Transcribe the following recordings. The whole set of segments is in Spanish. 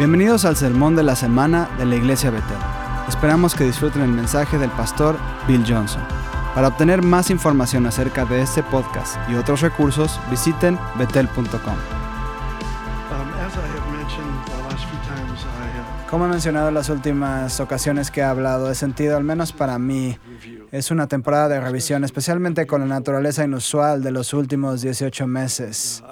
Bienvenidos al sermón de la semana de la Iglesia Betel. Esperamos que disfruten el mensaje del pastor Bill Johnson. Para obtener más información acerca de este podcast y otros recursos, visiten betel.com. Um, Como he mencionado en las últimas ocasiones que he hablado, he sentido, al menos para mí, es una temporada de revisión, especialmente con la naturaleza inusual de los últimos 18 meses.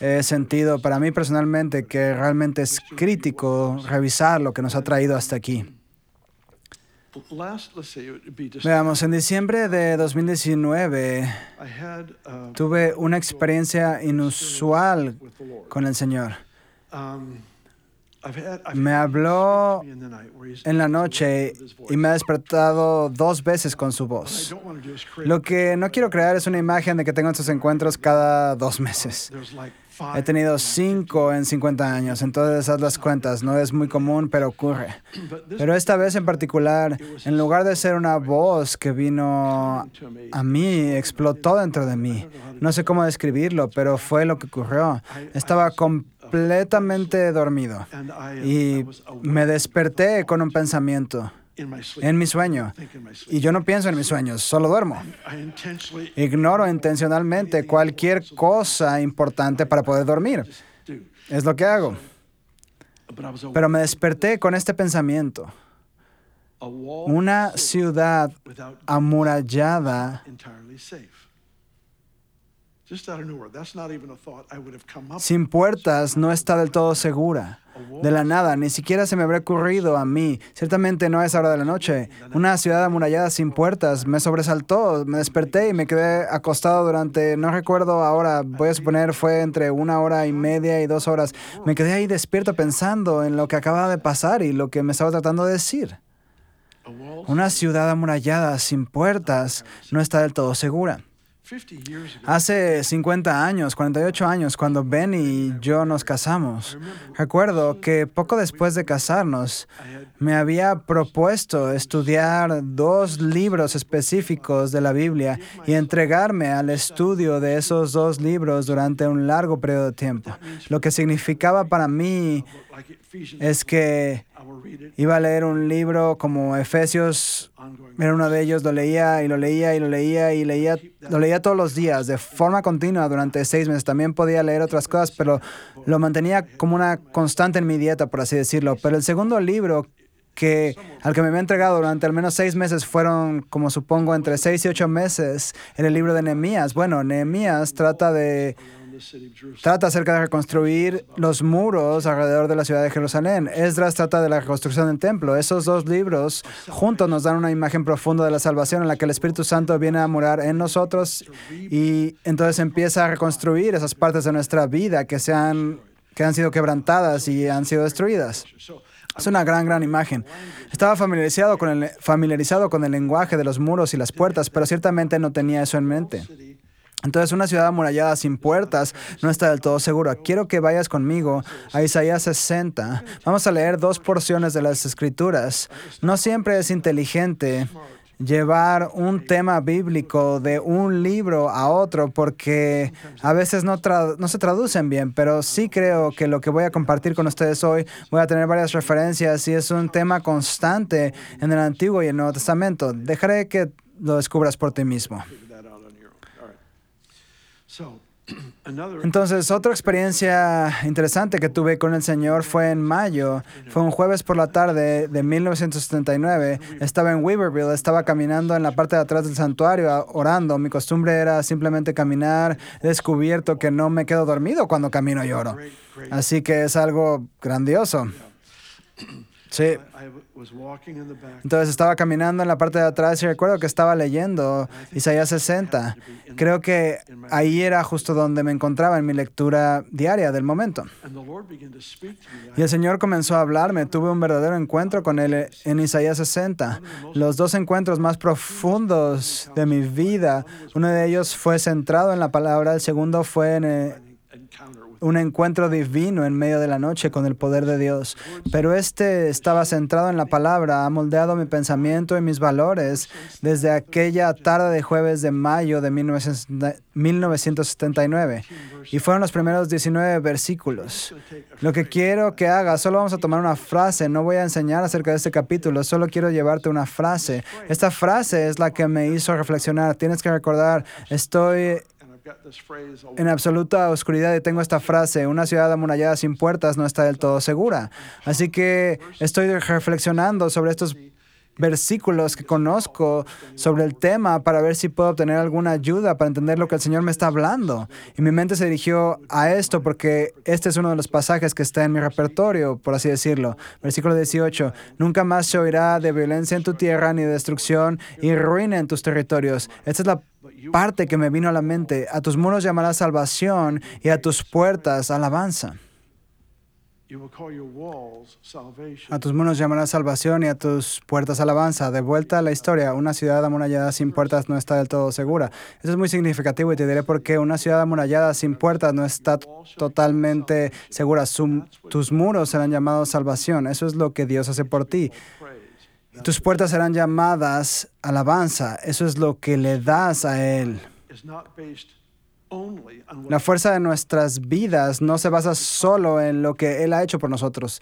He sentido para mí personalmente que realmente es crítico revisar lo que nos ha traído hasta aquí. Veamos, en diciembre de 2019 I had uh, tuve una experiencia inusual con el Señor. Me habló en la noche y me ha despertado dos veces con su voz. Lo que no quiero crear es una imagen de que tengo estos encuentros cada dos meses. He tenido cinco en 50 años, entonces haz las cuentas. No es muy común, pero ocurre. Pero esta vez en particular, en lugar de ser una voz que vino a mí, explotó dentro de mí. No sé cómo describirlo, pero fue lo que ocurrió. Estaba completamente dormido y me desperté con un pensamiento. En mi sueño. Y yo no pienso en mis sueños, solo duermo. Ignoro intencionalmente cualquier cosa importante para poder dormir. do. Es lo que hago. Pero me desperté con este pensamiento. Una ciudad amurallada sin puertas no está del todo segura. De la nada, ni siquiera se me habría ocurrido a mí. Ciertamente no a esa hora de la noche. Una ciudad amurallada sin puertas me sobresaltó. Me desperté y me quedé acostado durante, no recuerdo ahora, voy a suponer fue entre una hora y media y dos horas. Me quedé ahí despierto pensando en lo que acababa de pasar y lo que me estaba tratando de decir. Una ciudad amurallada sin puertas no está del todo segura. 50 years ago. Hace 50 años, 48 años, cuando Ben y yo nos casamos, recuerdo que poco después de casarnos, me había propuesto estudiar dos libros específicos de la Biblia y entregarme al estudio de esos dos libros durante un largo periodo de tiempo. Lo que significaba para mí. Es que iba a leer un libro como Efesios era uno de ellos, lo leía y lo leía y lo leía y leía, lo leía todos los días, de forma continua durante seis meses. También podía leer otras cosas, pero lo mantenía como una constante en mi dieta, por así decirlo. Pero el segundo libro que al que me había entregado durante al menos seis meses fueron, como supongo, entre seis y ocho meses, en el libro de Nehemías. Bueno, Nehemías trata de trata acerca de reconstruir los muros alrededor de la ciudad de Jerusalén. Esdras trata de la reconstrucción del templo. Esos dos libros juntos nos dan una imagen profunda de la salvación en la que el Espíritu Santo viene a morar en nosotros y entonces empieza a reconstruir esas partes de nuestra vida que, se han, que han sido quebrantadas y han sido destruidas. Es una gran, gran imagen. Estaba familiarizado con, el, familiarizado con el lenguaje de los muros y las puertas, pero ciertamente no tenía eso en mente. Entonces, una ciudad amurallada sin puertas no está del todo segura. Quiero que vayas conmigo a Isaías 60. Vamos a leer dos porciones de las escrituras. No siempre es inteligente llevar un tema bíblico de un libro a otro porque a veces no, no se traducen bien, pero sí creo que lo que voy a compartir con ustedes hoy voy a tener varias referencias y es un tema constante en el Antiguo y el Nuevo Testamento. Dejaré que lo descubras por ti mismo. Entonces, otra experiencia interesante que tuve con el Señor fue en mayo. Fue un jueves por la tarde de 1979. Estaba en Weaverville, estaba caminando en la parte de atrás del santuario orando. Mi costumbre era simplemente caminar. He descubierto que no me quedo dormido cuando camino y oro. Así que es algo grandioso. Sí. Entonces estaba caminando en la parte de atrás y recuerdo que estaba leyendo Isaías 60. Creo que ahí era justo donde me encontraba en mi lectura diaria del momento. Y el Señor comenzó a hablarme. Tuve un verdadero encuentro con Él en Isaías 60. Los dos encuentros más profundos de mi vida. Uno de ellos fue centrado en la palabra, el segundo fue en, eh, encounter with un encuentro divino en medio de la noche con el poder de Dios. Pero este estaba centrado en la palabra, ha moldeado mi pensamiento y mis valores desde aquella tarde de jueves de mayo de 1979. Y fueron los primeros 19 versículos. Lo que quiero que hagas, solo vamos a tomar una frase, no voy a enseñar acerca de este capítulo, solo quiero llevarte una frase. Esta frase es la que me hizo reflexionar. Tienes que recordar, estoy en absoluta oscuridad y tengo esta frase, una ciudad amurallada sin puertas no está del todo segura. Así que estoy reflexionando sobre estos versículos que conozco sobre el tema para ver si puedo obtener alguna ayuda para entender lo que el Señor me está hablando. Y mi mente se dirigió a esto porque este es uno de los pasajes que está en mi repertorio, por así decirlo. Versículo 18. Nunca más se oirá de violencia en tu tierra ni de destrucción y ruina en tus territorios. Esta es la parte que me vino a la mente. A tus muros llamarás salvación y a tus puertas alabanza. A tus muros llamarás salvación y a tus puertas alabanza. De vuelta a la historia, una ciudad amurallada sin puertas no está del todo segura. Eso es muy significativo y te diré por qué una ciudad amurallada sin puertas no está totalmente segura. tus muros serán llamados salvación. Eso es lo que Dios hace por ti. Tus puertas serán llamadas alabanza. Eso es lo que le das a Él. La fuerza de nuestras vidas no se basa solo en lo que Él ha hecho por nosotros.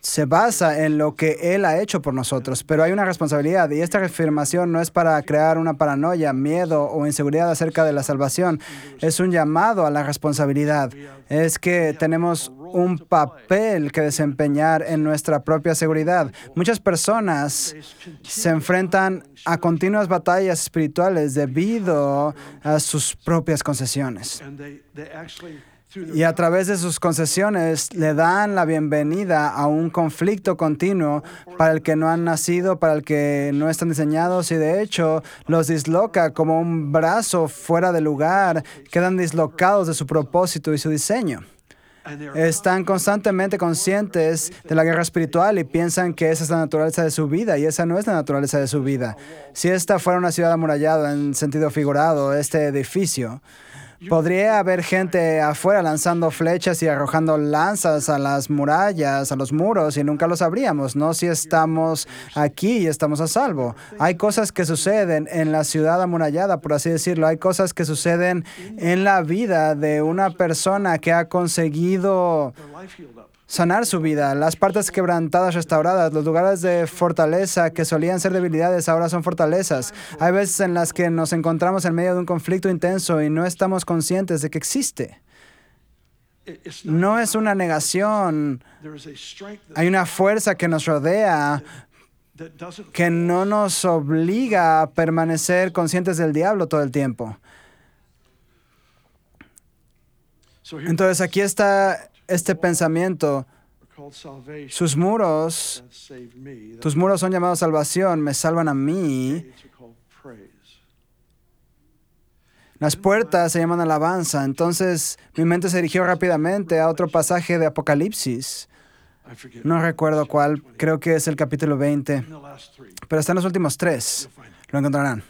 Se basa en lo que Él ha hecho por nosotros, pero hay una responsabilidad y esta afirmación no es para crear una paranoia, miedo o inseguridad acerca de la salvación. Es un llamado a la responsabilidad. Es que tenemos un papel que desempeñar en nuestra propia seguridad. Muchas personas se enfrentan a continuas batallas espirituales debido a sus propias concesiones. Y a través de sus concesiones le dan la bienvenida a un conflicto continuo para el que no han nacido, para el que no están diseñados y de hecho los disloca como un brazo fuera de lugar, quedan dislocados de su propósito y su diseño están constantemente conscientes de la guerra espiritual y piensan que esa es la naturaleza de su vida y esa no es la naturaleza de su vida. Si esta fuera una ciudad amurallada en sentido figurado, este edificio, Podría haber gente afuera lanzando flechas y arrojando lanzas a las murallas, a los muros, y nunca lo sabríamos, ¿no? Si estamos aquí y estamos a salvo. Hay cosas que suceden en la ciudad amurallada, por así decirlo. Hay cosas que suceden en la vida de una persona que ha conseguido sanar su vida. Las partes quebrantadas restauradas, los lugares de fortaleza que solían ser debilidades ahora son fortalezas. Hay veces en las que nos encontramos en medio de un conflicto intenso y no estamos conscientes de que existe. No es una negación. Hay una fuerza que nos rodea que no nos obliga a permanecer conscientes del diablo todo el tiempo. Entonces aquí está este pensamiento, sus muros, tus muros son llamados salvación, me salvan a mí. Las puertas se llaman alabanza. Entonces mi mente se dirigió rápidamente a otro pasaje de Apocalipsis. No recuerdo cuál, creo que es el capítulo 20, pero está en los últimos tres. Lo encontrarán.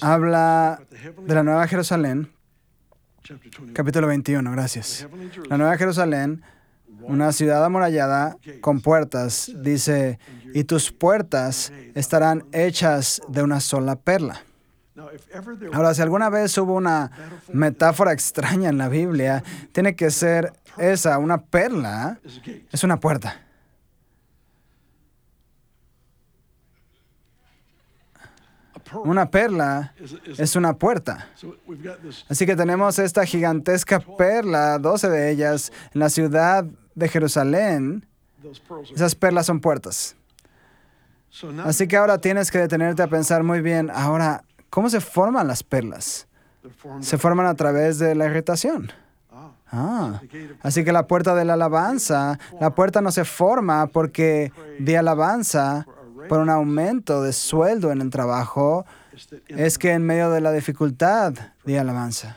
Habla de la Nueva Jerusalén Capítulo 21, gracias. La Nueva Jerusalén, una ciudad amurallada con puertas, dice, y tus puertas estarán hechas de una sola perla. Ahora, si alguna vez hubo una metáfora extraña en la Biblia, tiene que ser esa, una perla es una puerta. Una perla es una puerta. Así que tenemos esta gigantesca perla, 12 de ellas, en la ciudad de Jerusalén. Esas perlas son puertas. Así que ahora tienes que detenerte a pensar muy bien, ahora, ¿cómo se forman las perlas? Se forman a través de la irritación. Ah, así que la puerta de la alabanza, la puerta no se forma porque de alabanza por un aumento de sueldo en el trabajo es que en medio de la dificultad de alabanza.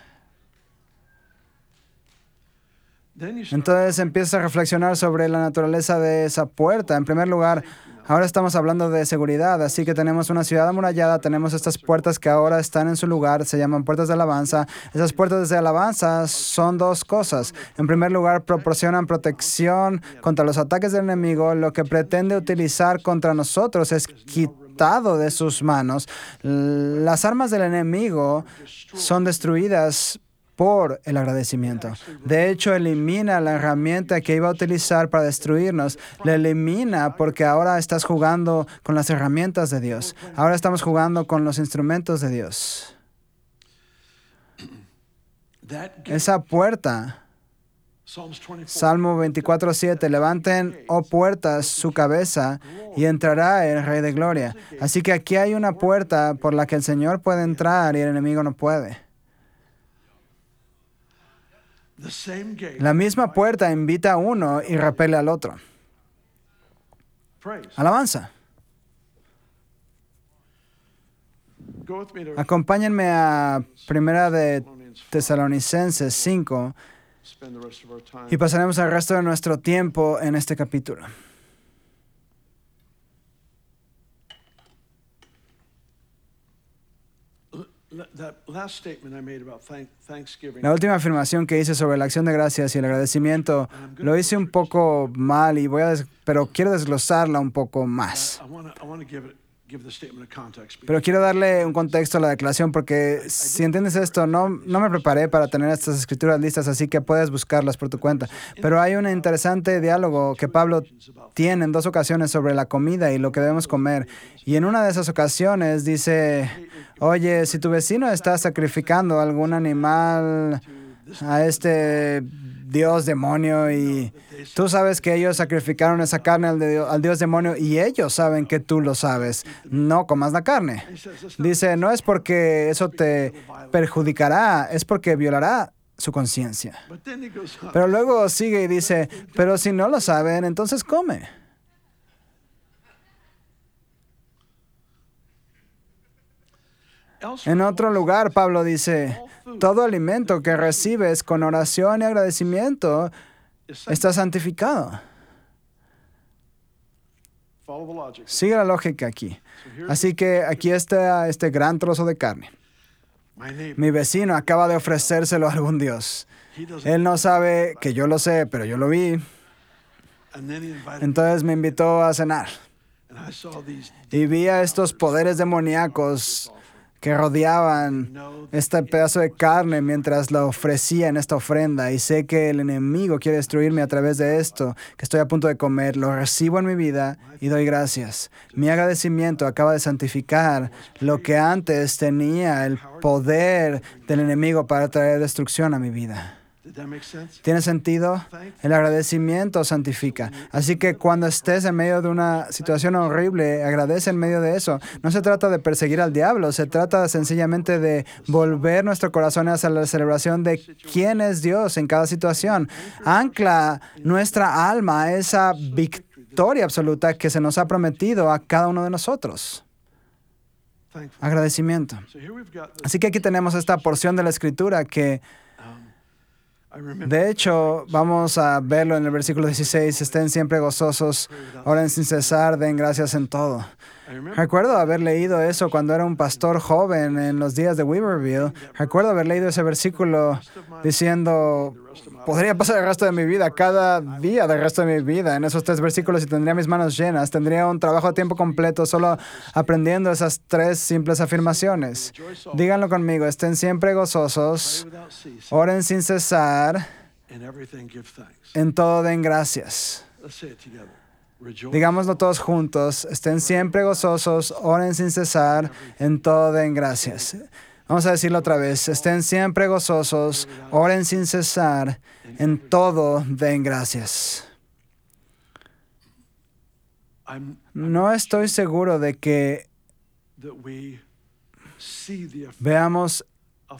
Entonces empiezas a reflexionar sobre la naturaleza de esa puerta. En primer lugar, ahora estamos hablando de seguridad, así que tenemos una ciudad amurallada, tenemos estas puertas que ahora están en su lugar, se llaman puertas de alabanza. Esas puertas de alabanza son dos cosas. En primer lugar, proporcionan protección contra los ataques del enemigo. Lo que pretende utilizar contra nosotros es quitado de sus manos. Las armas del enemigo son destruidas por el agradecimiento. De hecho, elimina la herramienta que iba a utilizar para destruirnos. La elimina porque ahora estás jugando con las herramientas de Dios. Ahora estamos jugando con los instrumentos de Dios. Esa puerta, Psalms 24. Salmo 24:7, levanten, oh puertas, su cabeza y entrará el Rey de Gloria. Así que aquí hay una puerta por la que el Señor puede entrar y el enemigo no puede. La misma puerta invita a uno y repele al otro. Alabanza. Acompáñenme a Primera de Thessalonians 5. Tesalonicenses 5 Spend the rest of our time. y pasaremos el resto de nuestro tiempo en este capítulo. La última afirmación que hice sobre la acción de gracias y el agradecimiento lo hice un poco mal y voy a pero quiero desglosarla un poco más. Pero quiero darle un contexto a la declaración porque si entiendes esto, no, no me preparé para tener estas escrituras listas, así que puedes buscarlas por tu cuenta. Pero hay un interesante diálogo que Pablo tiene en dos ocasiones sobre la comida y lo que debemos comer. Y en una de esas ocasiones dice, oye, si tu vecino está sacrificando algún animal a este dios demonio y tú sabes que ellos sacrificaron esa carne al, al dios demonio y ellos saben que tú lo sabes, no comas la carne. Dice, no es porque eso te perjudicará, es porque violará su conciencia. Pero luego sigue y dice, pero si no lo saben, entonces come. En otro lugar, Pablo dice, todo alimento que recibes con oración y agradecimiento está santificado. Sigue la lógica aquí. Así que aquí está este gran trozo de carne. Mi vecino acaba de ofrecérselo a algún dios. Él no sabe que yo lo sé, pero yo lo vi. Entonces me invitó a cenar. Y vi a estos poderes demoníacos que rodeaban este pedazo de carne mientras lo ofrecía en esta ofrenda. Y sé que el enemigo quiere destruirme a través de esto que estoy a punto de comer. Lo recibo en mi vida y doy gracias. Mi agradecimiento acaba de santificar lo que antes tenía el poder del enemigo para traer destrucción a mi vida. ¿Tiene sentido? El agradecimiento santifica. Así que cuando estés en medio de una situación horrible, agradece en medio de eso. No se trata de perseguir al diablo, se trata sencillamente de volver nuestro corazón hacia la celebración de quién es Dios en cada situación. Ancla nuestra alma a esa victoria absoluta que se nos ha prometido a cada uno de nosotros. Agradecimiento. Así que aquí tenemos esta porción de la escritura que De hecho, vamos a verlo en el versículo 16. Estén siempre gozosos, oren sin cesar, den gracias en todo. Recuerdo haber leído eso cuando era un pastor joven en los días de Weaverville. Recuerdo haber leído ese versículo diciendo, podría pasar el resto de mi vida, cada día del resto de mi vida, en esos tres versículos y tendría mis manos llenas. Tendría un trabajo a tiempo completo solo aprendiendo esas tres simples afirmaciones. Díganlo conmigo, estén siempre gozosos, oren sin cesar. En todo den gracias. Digámoslo todos juntos. Estén siempre gozosos, oren sin cesar, en todo den gracias. Vamos a decirlo otra vez. Estén siempre gozosos, oren sin cesar, en todo den gracias. No estoy seguro de que veamos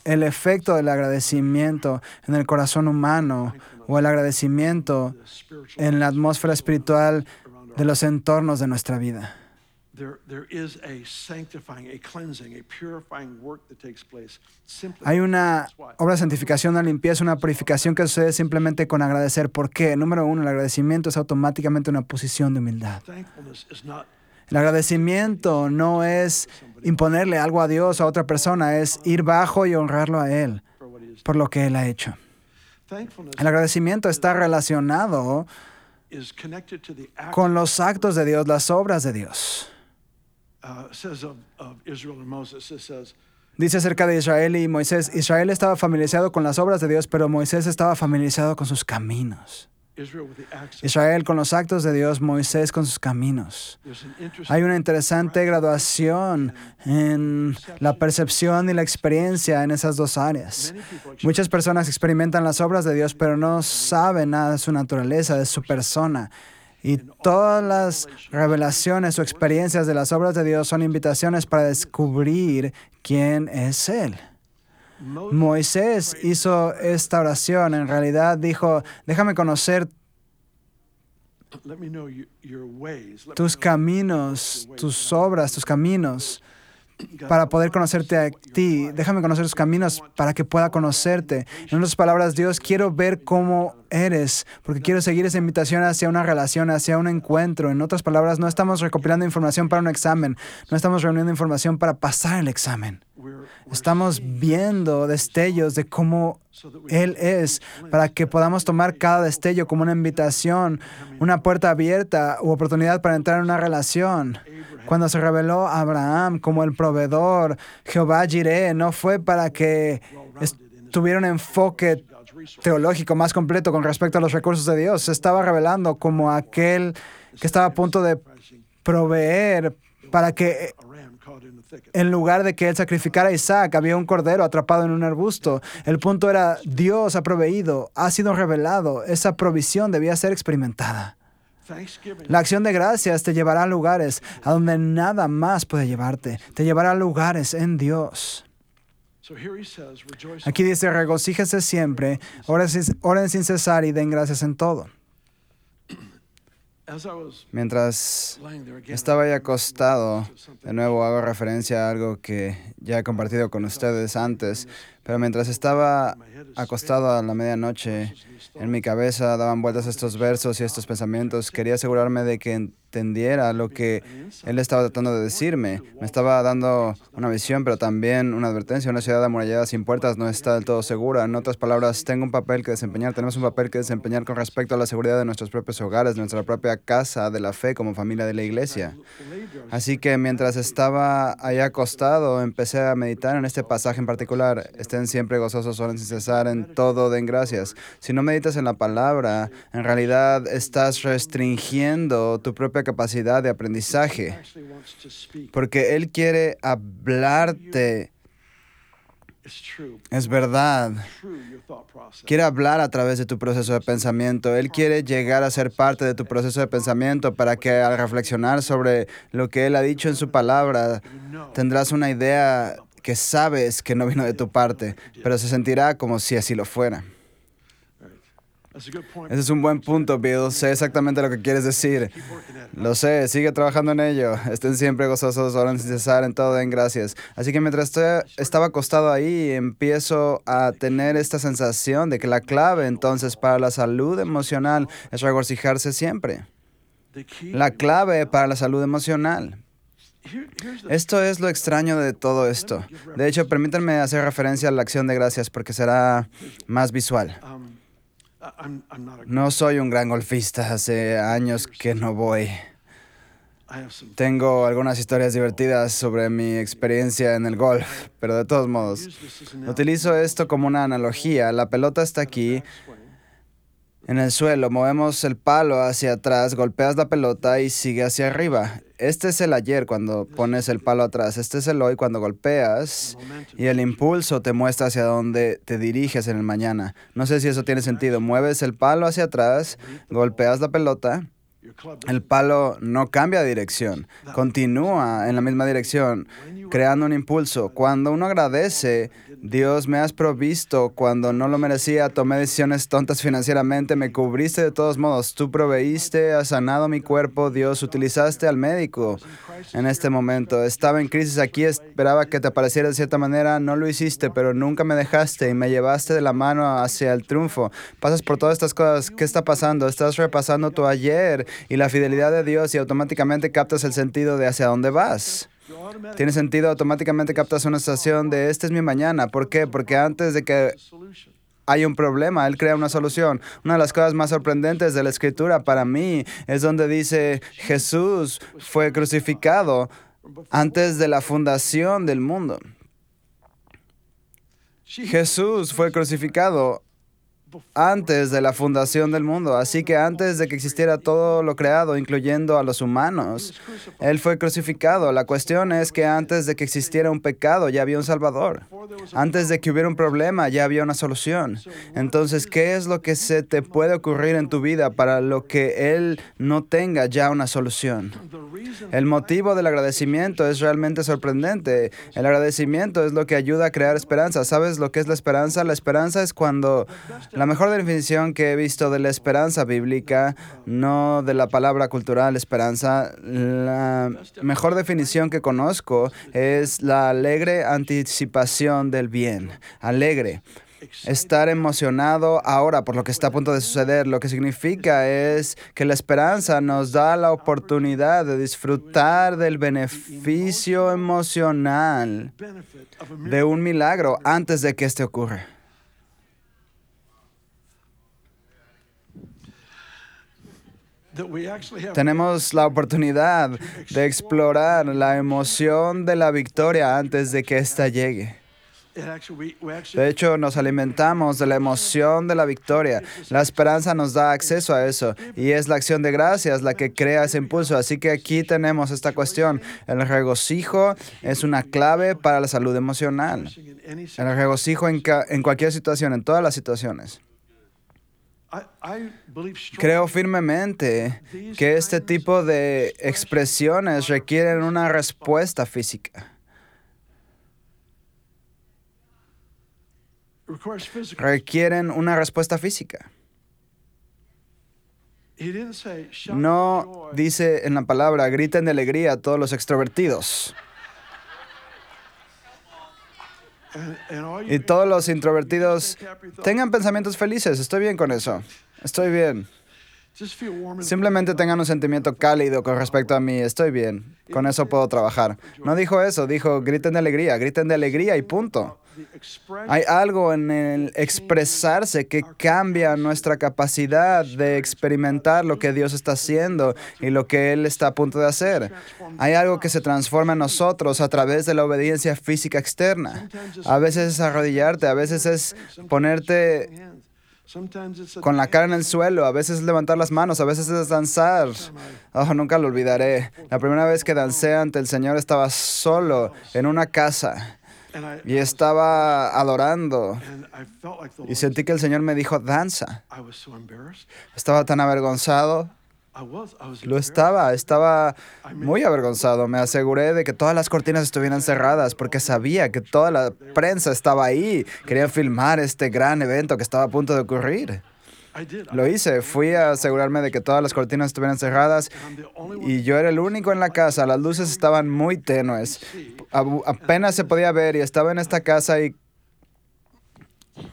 el efecto del agradecimiento en el corazón humano o el agradecimiento en la atmósfera espiritual de los entornos de nuestra vida. there, there is a sanctifying, a cleansing, a purifying work that takes place simply. Hay una obra de santificación, una limpieza, una purificación que sucede simplemente con agradecer. ¿Por qué? Número uno, el agradecimiento es automáticamente una posición de humildad. El agradecimiento no es imponerle algo a Dios o a otra persona, es ir bajo y honrarlo a Él por lo que Él ha hecho. El agradecimiento está relacionado con los actos de Dios, las obras de Dios. uh, Dice acerca de Israel y Moisés, Israel estaba familiarizado con las obras de Dios, pero Moisés estaba familiarizado con sus caminos. Israel con los actos de Dios, Moisés con sus caminos. Hay una interesante graduación en la percepción y la experiencia en esas dos áreas. Muchas personas experimentan las obras de Dios, pero no saben nada de su naturaleza, de su persona. Y todas las revelaciones o experiencias de las obras de Dios son invitaciones para descubrir quién es Él. Moisés hizo esta oración, en realidad dijo, déjame conocer tus caminos, tus obras, tus caminos, para poder conocerte a ti. Déjame conocer tus caminos para que pueda conocerte. En otras palabras, Dios, quiero ver cómo eres, porque quiero seguir esa invitación hacia una relación, hacia un encuentro. En otras palabras, no estamos recopilando información para un examen, no estamos reuniendo información para pasar el examen. Estamos viendo destellos de cómo Él es, para que podamos tomar cada destello como una invitación, una puerta abierta u oportunidad para entrar en una relación. Cuando se reveló a Abraham como el proveedor, Jehová Jireh, no fue para que tuviera un enfoque teológico más completo con respecto a los recursos de Dios. Se estaba revelando como aquel que estaba a punto de proveer para que en lugar de que él sacrificara a Isaac, había un cordero atrapado en un arbusto. El punto era, Dios ha proveído, ha sido revelado, esa provisión debía ser experimentada. La acción de gracias te llevará a lugares a donde nada más puede llevarte. Te llevará a lugares en Dios. Aquí dice, regocíjese siempre, oren sin cesar y den gracias en todo. Mientras estaba ahí acostado, de nuevo hago referencia a algo que ya he compartido con ustedes antes, pero mientras estaba acostado a la medianoche, en mi cabeza daban vueltas estos versos y estos pensamientos. Quería asegurarme de que entendiera lo que él estaba tratando de decirme. Me estaba dando una visión, pero también una advertencia. Una ciudad amurallada sin puertas no está del todo segura. En otras palabras, tengo un papel que desempeñar. Tenemos un papel que desempeñar con respecto a la seguridad de nuestros propios hogares, nuestra propia casa, de la fe como familia de la iglesia. Así que mientras estaba allá acostado, empecé a meditar en este pasaje en particular. Siempre gozosos, oren cesar, en todo den gracias. Si no meditas en la palabra, en realidad estás restringiendo tu propia capacidad de aprendizaje, porque Él quiere hablarte. Es verdad. Quiere hablar a través de tu proceso de pensamiento. Él quiere llegar a ser parte de tu proceso de pensamiento para que al reflexionar sobre lo que Él ha dicho en su palabra, tendrás una idea que sabes que no vino de tu parte, pero se sentirá como si así lo fuera. Ese es un buen punto, Bill. Sé exactamente lo que quieres decir. Lo sé, sigue trabajando en ello. Estén siempre gozosos, oren sin cesar, en todo den gracias. Así que mientras estaba acostado ahí, empiezo a tener esta sensación de que la clave entonces para la salud emocional es regocijarse siempre. La clave para la salud emocional. Esto es lo extraño de todo esto. De hecho, permítanme hacer referencia a la acción de gracias porque será más visual. No soy un gran golfista, hace años que no voy. Tengo algunas historias divertidas sobre mi experiencia en el golf, pero de todos modos, utilizo esto como una analogía. La pelota está aquí. En el suelo, movemos el palo hacia atrás, golpeas la pelota y sigue hacia arriba. Este es el ayer cuando pones el palo atrás, este es el hoy cuando golpeas y el impulso te muestra hacia dónde te diriges en el mañana. No sé si eso tiene sentido. Mueves el palo hacia atrás, golpeas la pelota. El palo no cambia de dirección, continúa en la misma dirección, creando un impulso. Cuando uno agradece, Dios, me has provisto cuando no lo merecía, tomé decisiones tontas financieramente, me cubriste de todos modos, tú proveíste, has sanado mi cuerpo, Dios, utilizaste al médico en este momento. Estaba en crisis aquí, esperaba que te apareciera de cierta manera, no lo hiciste, pero nunca me dejaste y me llevaste de la mano hacia el triunfo. Pasas por todas estas cosas, ¿qué está pasando? Estás repasando tu ayer y la fidelidad de Dios y automáticamente captas el sentido de hacia dónde vas. Tiene sentido, automáticamente captas una estación de este es mi mañana. ¿Por qué? Porque antes de que hay un problema, Él crea una solución. Una de las cosas más sorprendentes de la escritura para mí es donde dice Jesús fue crucificado antes de la fundación del mundo. Jesús fue crucificado antes de la fundación del mundo. Así que antes de que existiera todo lo creado, incluyendo a los humanos, Él fue crucificado. La cuestión es que antes de que existiera un pecado, ya había un Salvador. Antes de que hubiera un problema, ya había una solución. Entonces, ¿qué es lo que se te puede ocurrir en tu vida para lo que Él no tenga ya una solución? El motivo del agradecimiento es realmente sorprendente. El agradecimiento es lo que ayuda a crear esperanza. ¿Sabes lo que es la esperanza? La esperanza es cuando la mejor definición que he visto de la esperanza bíblica, no de la palabra cultural esperanza, la mejor definición que conozco es la alegre anticipación del bien. Alegre estar emocionado ahora por lo que está a punto de suceder. Lo que significa es que la esperanza nos da la oportunidad de disfrutar del beneficio emocional de un milagro antes de que este ocurra. Tenemos la oportunidad de explorar la emoción de la victoria antes de que ésta llegue. De hecho, nos alimentamos de la emoción de la victoria. La esperanza nos da acceso a eso y es la acción de gracias la que crea ese impulso. Así que aquí tenemos esta cuestión. El regocijo es una clave para la salud emocional. El regocijo en, en cualquier situación, en todas las situaciones. Creo firmemente que este tipo de expresiones requieren una respuesta física. Requieren una respuesta física. No dice en la palabra, griten de alegría a todos los extrovertidos. Y todos los introvertidos tengan pensamientos felices. Estoy bien con eso. Estoy bien. Simplemente tengan un sentimiento cálido con respecto a mí. Estoy bien. Con eso puedo trabajar. No dijo eso. Dijo, griten de alegría. Griten de alegría y punto. Hay algo en el expresarse que cambia nuestra capacidad de experimentar lo que Dios está haciendo y lo que Él está a punto de hacer. Hay algo que se transforma en nosotros a través de la obediencia física externa. A veces es arrodillarte, a veces es ponerte con la cara en el suelo, a veces es levantar las manos, a veces es danzar. Oh, nunca lo olvidaré. La primera vez que dancé ante el Señor estaba solo en una casa y estaba adorando. Y sentí que el Señor me dijo, danza. Estaba tan avergonzado. Lo estaba, estaba muy avergonzado. Me aseguré de que todas las cortinas estuvieran cerradas porque sabía que toda la prensa estaba ahí. Querían filmar este gran evento que estaba a punto de ocurrir. Lo hice, fui a asegurarme de que todas las cortinas estuvieran cerradas y yo era el único en la casa, las luces estaban muy tenues, apenas se podía ver y estaba en esta casa y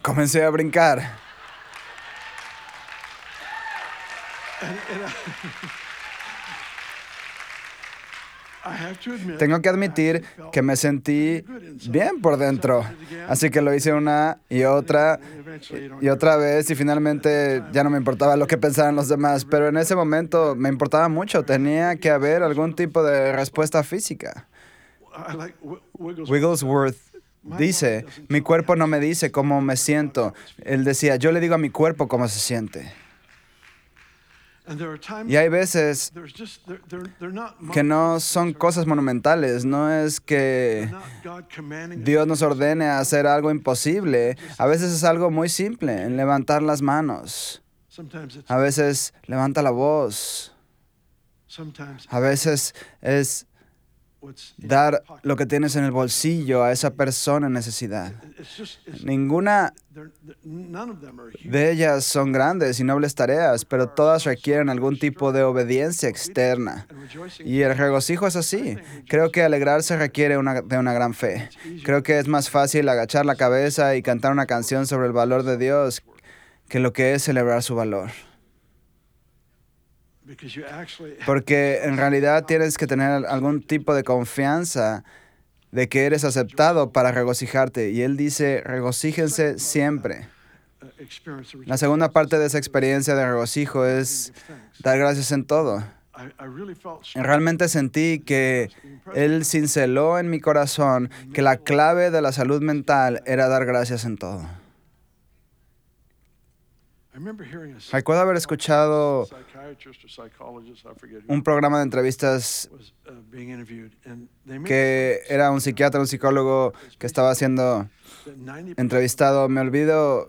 comencé a brincar. Tengo que admitir que me sentí bien por dentro. Así que lo hice una y otra y otra vez y finalmente ya no me importaba lo que pensaran los demás. Pero en ese momento me importaba mucho. Tenía que haber algún tipo de respuesta física. Wigglesworth dice, mi cuerpo no me dice cómo me siento. Él decía, yo le digo a mi cuerpo cómo se siente. Y hay veces que no son cosas monumentales, no es que Dios nos ordene a hacer algo imposible, a veces es algo muy simple, en levantar las manos, a veces levanta la voz, a veces es dar lo que tienes en el bolsillo a esa persona en necesidad. Ninguna de ellas son grandes y nobles tareas, pero todas requieren algún tipo de obediencia externa. Y el regocijo es así. Creo que alegrarse requiere una- de una gran fe. Creo que es más fácil agachar la cabeza y cantar una canción sobre el valor de Dios que lo que es celebrar su valor. Porque en realidad tienes que tener algún tipo de confianza de que eres aceptado para regocijarte. Y él dice, regocíjense siempre. La segunda parte de esa experiencia de regocijo es dar gracias en todo. Realmente sentí que él cinceló en mi corazón que la clave de la salud mental era dar gracias en todo. Recuerdo haber escuchado un programa de entrevistas uh, que era un psiquiatra, un psicólogo que estaba siendo that 90% entrevistado. Me olvido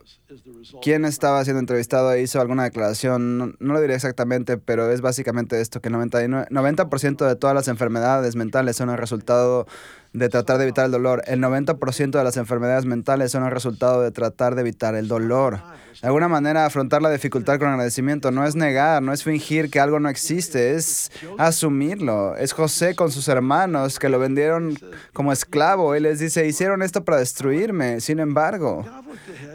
quién estaba siendo entrevistado e hizo alguna declaración. No, no lo diré exactamente, pero es básicamente esto, que 99 90% de todas las enfermedades mentales son el resultado de tratar de evitar el dolor. El 90% de las enfermedades mentales son el resultado de tratar de evitar el dolor. De alguna manera, afrontar la dificultad con agradecimiento no es negar, no es fingir que algo no existe, es asumirlo. Es José con sus hermanos que lo vendieron como esclavo. Él les dice, hicieron esto para destruirme. Sin embargo,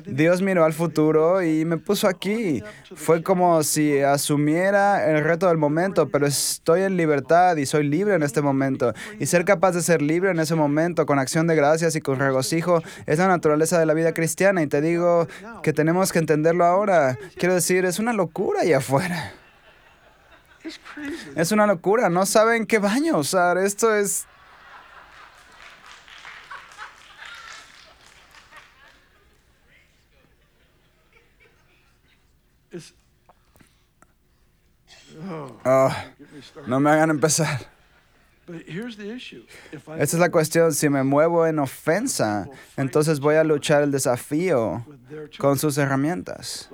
Dios miró al futuro y me puso aquí. Fue como si asumiera el reto del momento, pero estoy en libertad y soy libre en este momento. Y ser capaz de ser libre en ese momento, con acción de gracias y con regocijo, es la naturaleza de la vida cristiana. Y te digo que tenemos que entenderlo ahora. Quiero decir, es una locura allá afuera. Es una locura. No saben qué baño usar. Esto es... Oh, started. no me hagan empezar. Esta es la cuestión. Si me muevo en ofensa, entonces voy a luchar el desafío con sus herramientas,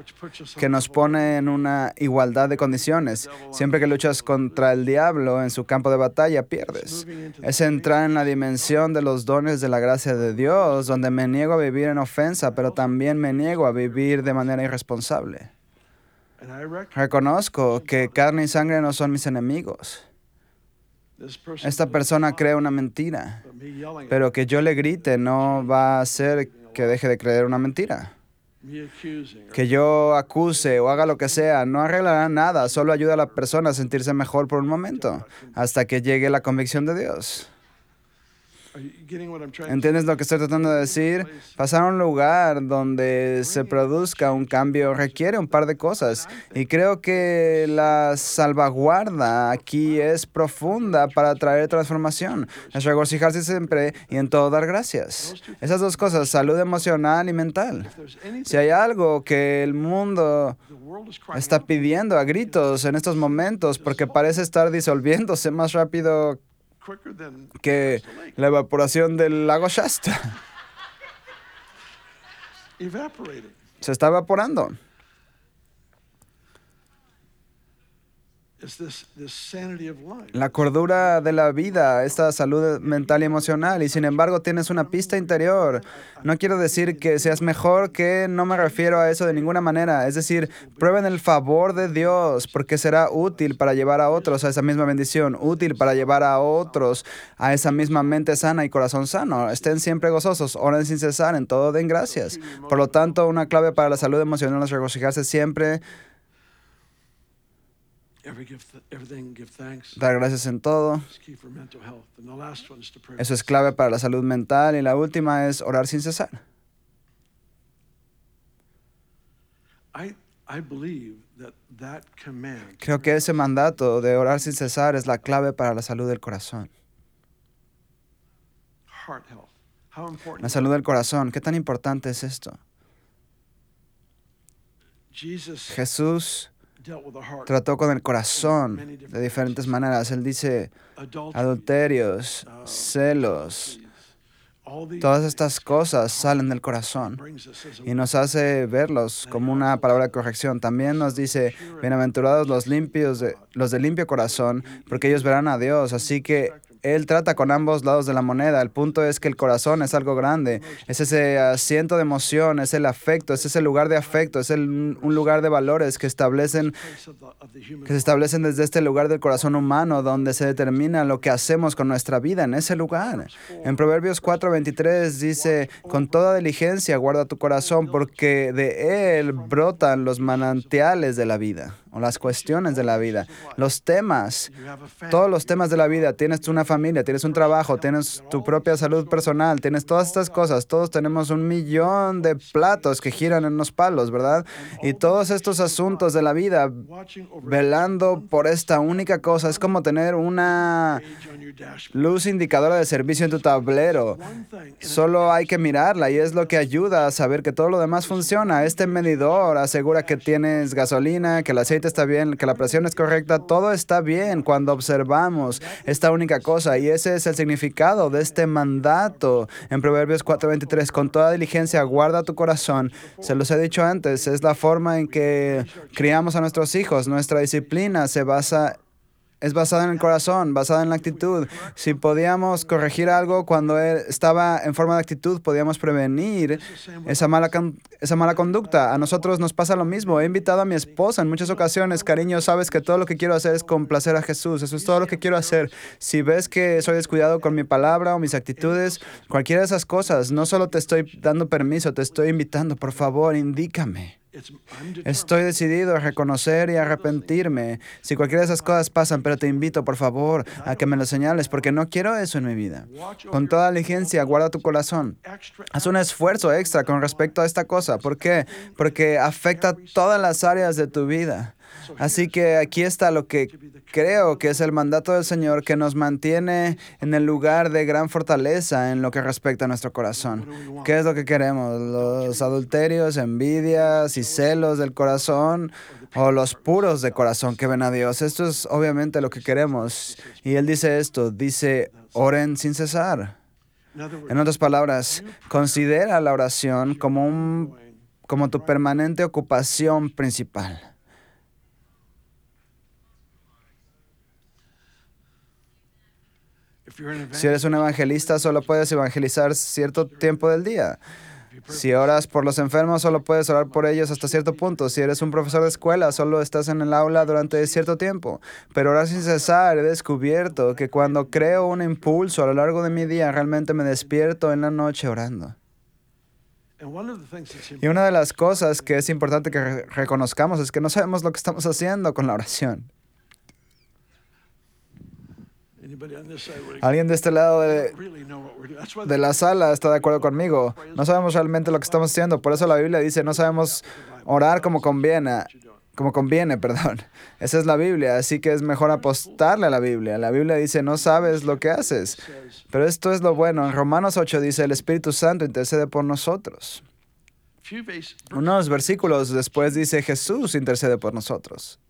que nos pone en una igualdad de condiciones. Siempre que luchas contra el diablo en su campo de batalla, pierdes. Es entrar en la dimensión de los dones de la gracia de Dios, donde me niego a vivir en ofensa, pero también me niego a vivir de manera irresponsable. Reconozco que carne y sangre no son mis enemigos. Esta persona crea una mentira, pero que yo le grite no va a hacer que deje de creer una mentira. Que yo acuse o haga lo que sea no arreglará nada, solo ayuda a la persona a sentirse mejor por un momento, hasta que llegue la convicción de Dios. ¿Entiendes lo que estoy tratando de decir? Pasar a un lugar donde se produzca un cambio requiere un par de cosas y creo que la salvaguarda aquí es profunda para traer transformación. Es regocijarse siempre y en todo dar gracias. Esas dos cosas, salud emocional y mental. Si hay algo que el mundo está pidiendo a gritos en estos momentos porque parece estar disolviéndose más rápido que la evaporación del lago Shasta. Se está evaporando. La cordura de la vida, esta salud mental y emocional, y sin embargo tienes una pista interior. No quiero decir que seas mejor que, no me refiero a eso de ninguna manera. Es decir, prueben el favor de Dios, porque será útil para llevar a otros a esa misma bendición, útil para llevar a otros a esa misma mente sana y corazón sano. Estén siempre gozosos, oren sin cesar, en todo den gracias. Por lo tanto, una clave para la salud emocional es regocijarse siempre, dar gracias en todo. Eso es clave para la salud mental. Y la última es orar sin cesar. Creo que ese mandato de orar sin cesar es la clave para la salud del corazón. La salud del corazón, ¿qué tan importante es esto? Jesús trató con el corazón de diferentes maneras. Él dice adulterios, uh, celos, todas estas cosas salen del corazón y nos hace verlos como una palabra de corrección. También nos dice, bienaventurados los limpios, de, los de limpio corazón, porque ellos verán a Dios. Así que Él trata con ambos lados de la moneda. El punto es que el corazón es algo grande. Es ese asiento de emoción, es el afecto, es ese lugar de afecto, es el- un lugar de valores que establecen que se establecen desde este lugar del corazón humano, donde se determina lo que hacemos con nuestra vida en ese lugar. En Proverbios 4:23 dice, con toda diligencia guarda tu corazón, porque de él brotan los manantiales de la vida, o las cuestiones de la vida, los temas. Todos los temas de la vida, tienes una familia, tienes un trabajo, tienes tu propia salud personal, tienes todas estas cosas, todos tenemos un millón de platos que giran en los palos, ¿verdad? Y todos estos asuntos de la vida velando por esta única cosa. Es como tener una luz indicadora de servicio en tu tablero. Solo hay que mirarla y es lo que ayuda a saber que todo lo demás funciona. Este medidor asegura que tienes gasolina, que el aceite está bien, que la presión es correcta. Todo está bien cuando observamos esta única cosa y ese es el significado de este mandato en Proverbios 4:23. Con toda diligencia guarda tu corazón. Se los he dicho antes, es la forma en que criamos a nuestros hijos. Nuestra disciplina se basa es basada en el corazón, basada en la actitud. Si podíamos corregir algo cuando él estaba en forma de actitud, podíamos prevenir esa mala, esa mala conducta. A nosotros nos pasa lo mismo. He invitado a mi esposa en muchas ocasiones, cariño, sabes que todo lo que quiero hacer es complacer a Jesús. Eso es todo lo que quiero hacer. Si ves que soy descuidado con mi palabra o mis actitudes, cualquiera de esas cosas, no solo te estoy dando permiso, te estoy invitando, por favor, indícame. Estoy decidido a reconocer y arrepentirme. Si cualquiera de esas cosas pasan, pero te invito, por favor, a que me lo señales, porque no quiero eso en mi vida. Con toda diligencia, guarda tu corazón. Haz un esfuerzo extra con respecto a esta cosa. ¿Por qué? Porque afecta todas las áreas de tu vida. Así que aquí está lo que creo que es el mandato del Señor que nos mantiene en el lugar de gran fortaleza en lo que respecta a nuestro corazón. ¿Qué es lo que queremos? ¿Los adulterios, envidias y celos del corazón o los puros de corazón que ven a Dios? Esto es obviamente lo que queremos. Y Él dice esto, dice, oren sin cesar. En otras palabras, considera la oración como, un, como tu permanente ocupación principal. Si eres un evangelista, solo puedes evangelizar cierto tiempo del día. Si oras por los enfermos, solo puedes orar por ellos hasta cierto punto. Si eres un profesor de escuela, solo estás en el aula durante cierto tiempo. Pero orar sin cesar, he descubierto que cuando creo un impulso a lo largo de mi día, realmente me despierto en la noche orando. Y una de las cosas que es importante que re- reconozcamos es que no sabemos lo que estamos haciendo con la oración. Alguien de este lado de, de la sala está de acuerdo conmigo. No sabemos realmente lo que estamos haciendo. Por eso la Biblia dice, no sabemos orar como conviene. Como conviene, perdón. Esa es la Biblia, así que es mejor apostarle a la Biblia. La Biblia dice, no sabes lo que haces. Pero esto es lo bueno. En Romanos 8 dice, el Espíritu Santo intercede por nosotros. Unos versículos después dice, Jesús intercede por nosotros.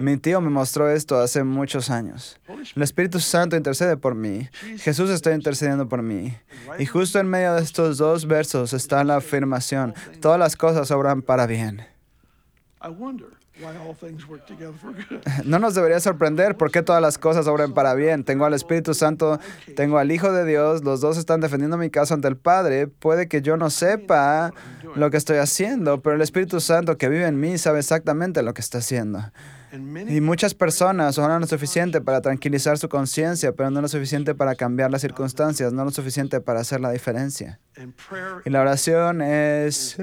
Mi tío me mostró esto hace muchos años. El Espíritu Santo intercede por mí. Jesús está intercediendo por mí. Y justo en medio de estos dos versos está la afirmación, todas las cosas obran para bien. No nos debería sorprender por qué todas las cosas obran para bien. Tengo al Espíritu Santo, tengo al Hijo de Dios, los dos están defendiendo mi caso ante el Padre. Puede que yo no sepa lo que estoy haciendo, pero el Espíritu Santo que vive en mí sabe exactamente lo que está haciendo. Y muchas personas oran lo suficiente para tranquilizar su conciencia, pero no lo suficiente para cambiar las circunstancias, no lo suficiente para hacer la diferencia. Y la oración es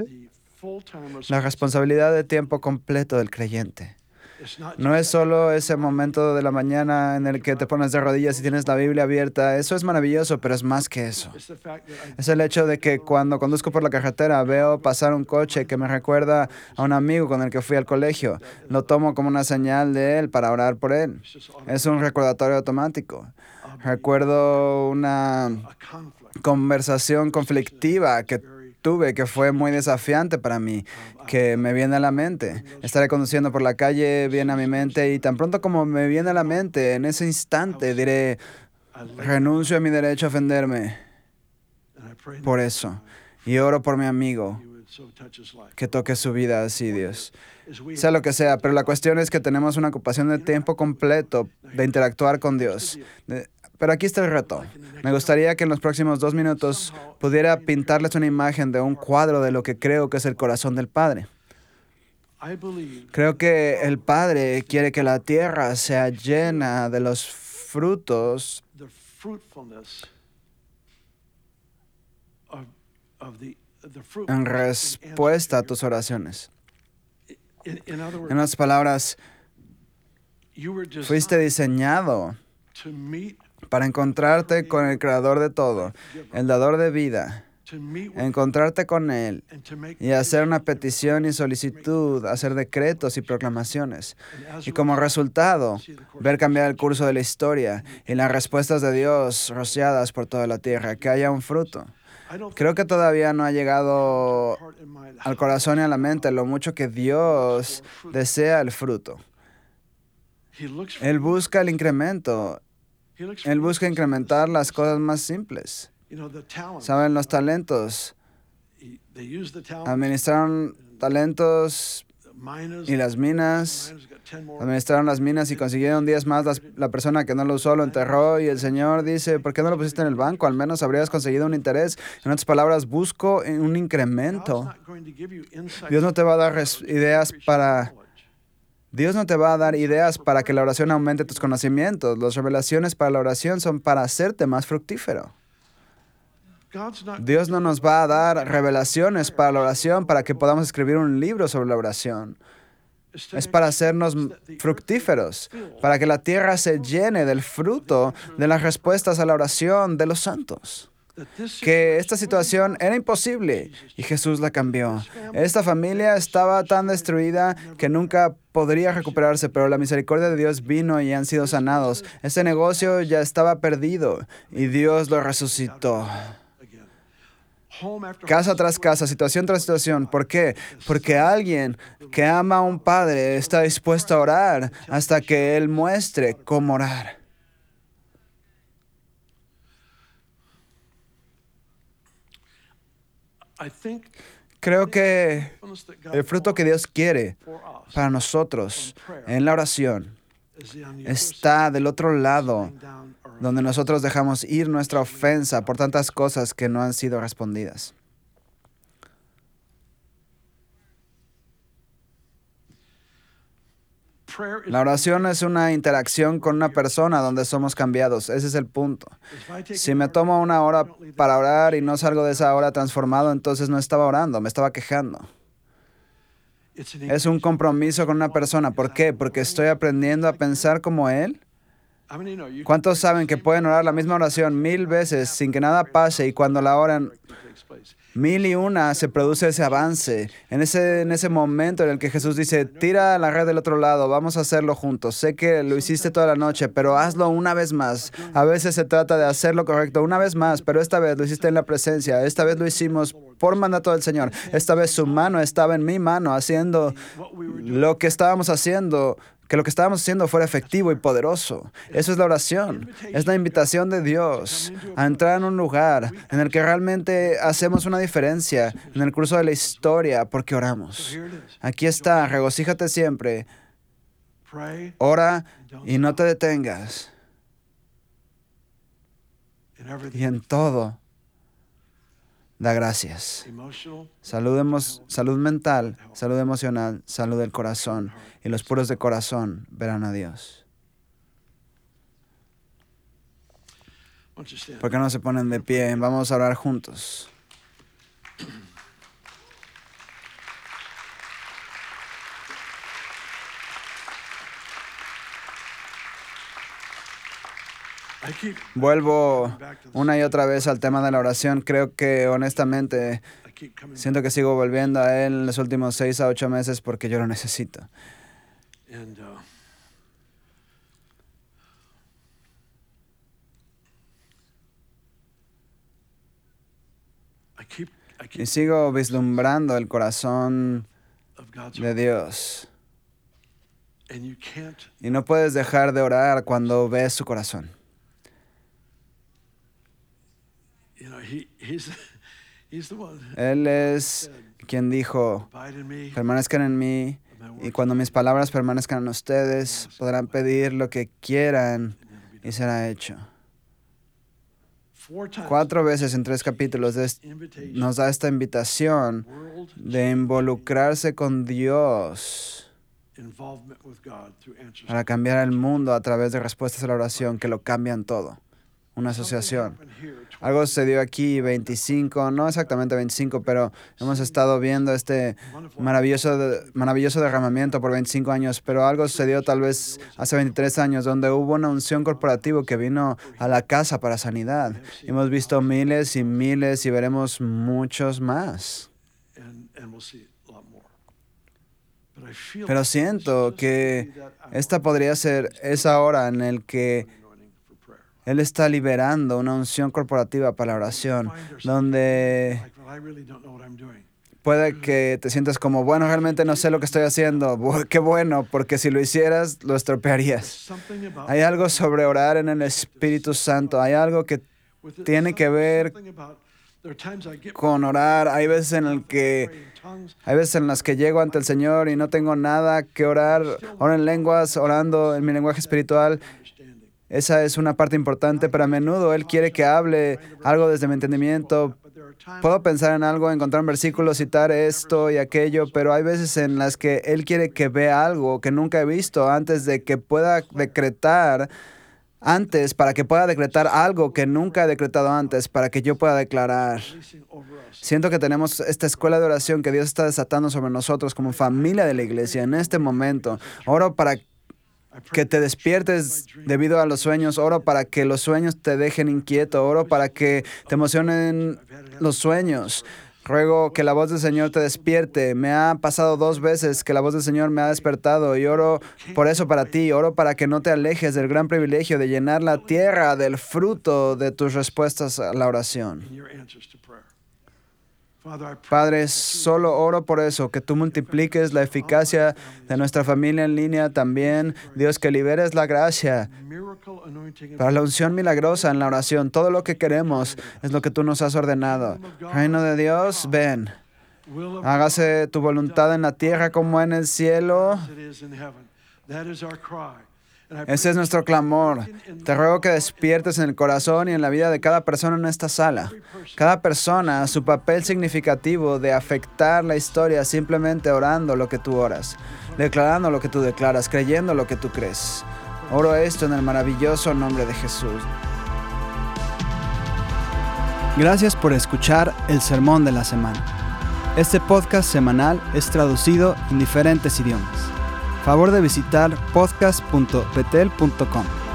la responsabilidad de tiempo completo del creyente. No es solo ese momento de la mañana en el que te pones de rodillas y tienes la Biblia abierta. Eso es maravilloso, pero es más que eso. Es el hecho de que cuando conduzco por la carretera veo pasar un coche que me recuerda a un amigo con el que fui al colegio. Lo tomo como una señal de él para orar por él. Es un recordatorio automático. Recuerdo una conversación conflictiva que tuve que fue muy desafiante para mí, que me viene a la mente. Estaré conduciendo por la calle, viene a mi mente y tan pronto como me viene a la mente, en ese instante diré, renuncio a mi derecho a ofenderme por eso. Y oro por mi amigo, que toque su vida así, Dios. Sea lo que sea, pero la cuestión es que tenemos una ocupación de tiempo completo de interactuar con Dios. Pero aquí está el reto. Me gustaría que en los próximos dos minutos pudiera pintarles una imagen de un cuadro de lo que creo que es el corazón del Padre. Creo que el Padre quiere que la tierra sea llena de los frutos en respuesta a tus oraciones. En otras palabras, fuiste diseñado para encontrarte con el creador de todo, el dador de vida, encontrarte con Él y hacer una petición y solicitud, hacer decretos y proclamaciones. Y como resultado, ver cambiar el curso de la historia y las respuestas de Dios rociadas por toda la tierra, que haya un fruto. Creo que todavía no ha llegado al corazón y a la mente lo mucho que Dios desea el fruto. Él busca el incremento, Él busca incrementar las cosas más simples. Saben, los talentos. Administraron talentos y las minas. miners got 10 more. Administraron las minas y consiguieron 10 más. Las- la persona que no lo usó lo enterró y el Señor dice, ¿por qué no lo pusiste en el banco? Al menos habrías conseguido un interés. En otras palabras, busco un incremento. Dios no te va a dar ideas para... Dios no te va a dar ideas para que la oración aumente tus conocimientos. Las revelaciones para la oración son para hacerte más fructífero. Dios no nos va a dar revelaciones para la oración para que podamos escribir un libro sobre la oración. Es para hacernos fructíferos, para que la tierra se llene del fruto de las respuestas a la oración de los santos. Que esta situación era imposible y Jesús la cambió. Esta familia estaba tan destruida que nunca podría recuperarse, pero la misericordia de Dios vino y han sido sanados. Este negocio ya estaba perdido y Dios lo resucitó. Casa tras casa, situación tras situación. ¿Por qué? Porque alguien que ama a un padre está dispuesto a orar hasta que él muestre cómo orar. Creo que el fruto que Dios quiere para nosotros en la oración está del otro lado, donde nosotros dejamos ir nuestra ofensa por tantas cosas que no han sido respondidas. La oración es una interacción con una persona donde somos cambiados. Ese es el punto. Si me tomo una hora para orar y no salgo de esa hora transformado, entonces no estaba orando, me estaba quejando. Es un compromiso con una persona. ¿Por qué? Porque estoy aprendiendo a pensar como Él. ¿Cuántos saben que pueden orar la misma oración mil veces sin que nada pase y cuando la oran? Mil y una se produce ese avance? En ese, en ese momento en el que Jesús dice, tira la red del otro lado, vamos a hacerlo juntos. Sé que lo hiciste toda la noche, pero hazlo una vez más. A veces se trata de hacerlo correcto una vez más, pero esta vez lo hiciste en la presencia. Esta vez lo hicimos por mandato del Señor. Esta vez su mano estaba en mi mano haciendo lo que estábamos haciendo, que lo que estábamos haciendo fuera efectivo y poderoso. Eso es la oración. Es la invitación de Dios a entrar en un lugar en el que realmente hacemos una diferencia en el curso de la historia porque oramos. Aquí está, regocíjate siempre, ora y no te detengas. Y en todo, da gracias. Salud, salud mental, salud emocional, salud del corazón. Y los puros de corazón verán a Dios. ¿Por qué no se ponen de pie? Vamos a orar juntos. Vuelvo una y otra vez al tema de la oración. Creo que honestamente siento que sigo volviendo a él en los últimos seis a ocho meses porque yo lo necesito. And uh, I keep I Y sigo vislumbrando el corazón de Dios. Y no puedes dejar de orar cuando ves su corazón. Él es quien dijo, permanezcan en mí y cuando mis palabras permanezcan en ustedes, podrán pedir lo que quieran y será hecho. Cuatro veces en tres capítulos nos da esta invitación de involucrarse con Dios para cambiar el mundo a través de respuestas a la oración que lo cambian todo. Una asociación. Algo sucedió aquí 25, no exactamente 25, pero hemos estado viendo este maravilloso, maravilloso derramamiento por 25 años, pero algo sucedió tal vez hace 23 años, donde hubo una unción corporativa que vino a la casa para sanidad. Hemos visto miles y miles y veremos muchos más. Pero siento que esta podría ser esa hora en el que. Él está liberando una unción corporativa para la oración, donde puede que te sientas como, bueno, realmente no sé lo que estoy haciendo. Qué bueno, porque si lo hicieras, lo estropearías. Hay algo sobre orar en el Espíritu Santo. Hay algo que tiene que ver con orar. Hay veces en el que hay veces en las que llego ante el Señor y no tengo nada que orar. Oro en lenguas, orando en mi lenguaje espiritual. Esa es una parte importante, pero a menudo Él quiere que hable algo desde mi entendimiento. Puedo pensar en algo, encontrar un versículo, citar esto y aquello, pero hay veces en las que Él quiere que vea algo que nunca he visto antes de que pueda decretar, antes, para que pueda decretar algo que nunca he decretado antes, para que yo pueda declarar. Siento que tenemos esta escuela de oración que Dios está desatando sobre nosotros como familia de la iglesia en este momento. Oro para que te despiertes debido a los sueños, oro para que los sueños te dejen inquieto, oro para que te emocionen los sueños. Ruego que la voz del Señor te despierte. Me ha pasado dos veces que la voz del Señor me ha despertado y oro por eso para ti. Oro para que no te alejes del gran privilegio de llenar la tierra del fruto de tus respuestas a la oración. Padre, solo oro por eso, que tú multipliques la eficacia de nuestra familia en línea también. Dios, que liberes la gracia para la unción milagrosa en la oración. Todo lo que queremos es lo que tú nos has ordenado. Reino de Dios, ven. Hágase tu voluntad en la tierra como en el cielo. Ese es nuestro clamor. Te ruego que despiertes en el corazón y en la vida de cada persona en esta sala. Cada persona, su papel significativo de afectar la historia simplemente orando lo que tú oras, declarando lo que tú declaras, creyendo lo que tú crees. Oro esto en el maravilloso nombre de Jesús. Gracias por escuchar el Sermón de la Semana. Este podcast semanal es traducido en diferentes idiomas. Favor de visitar podcast.betel.com.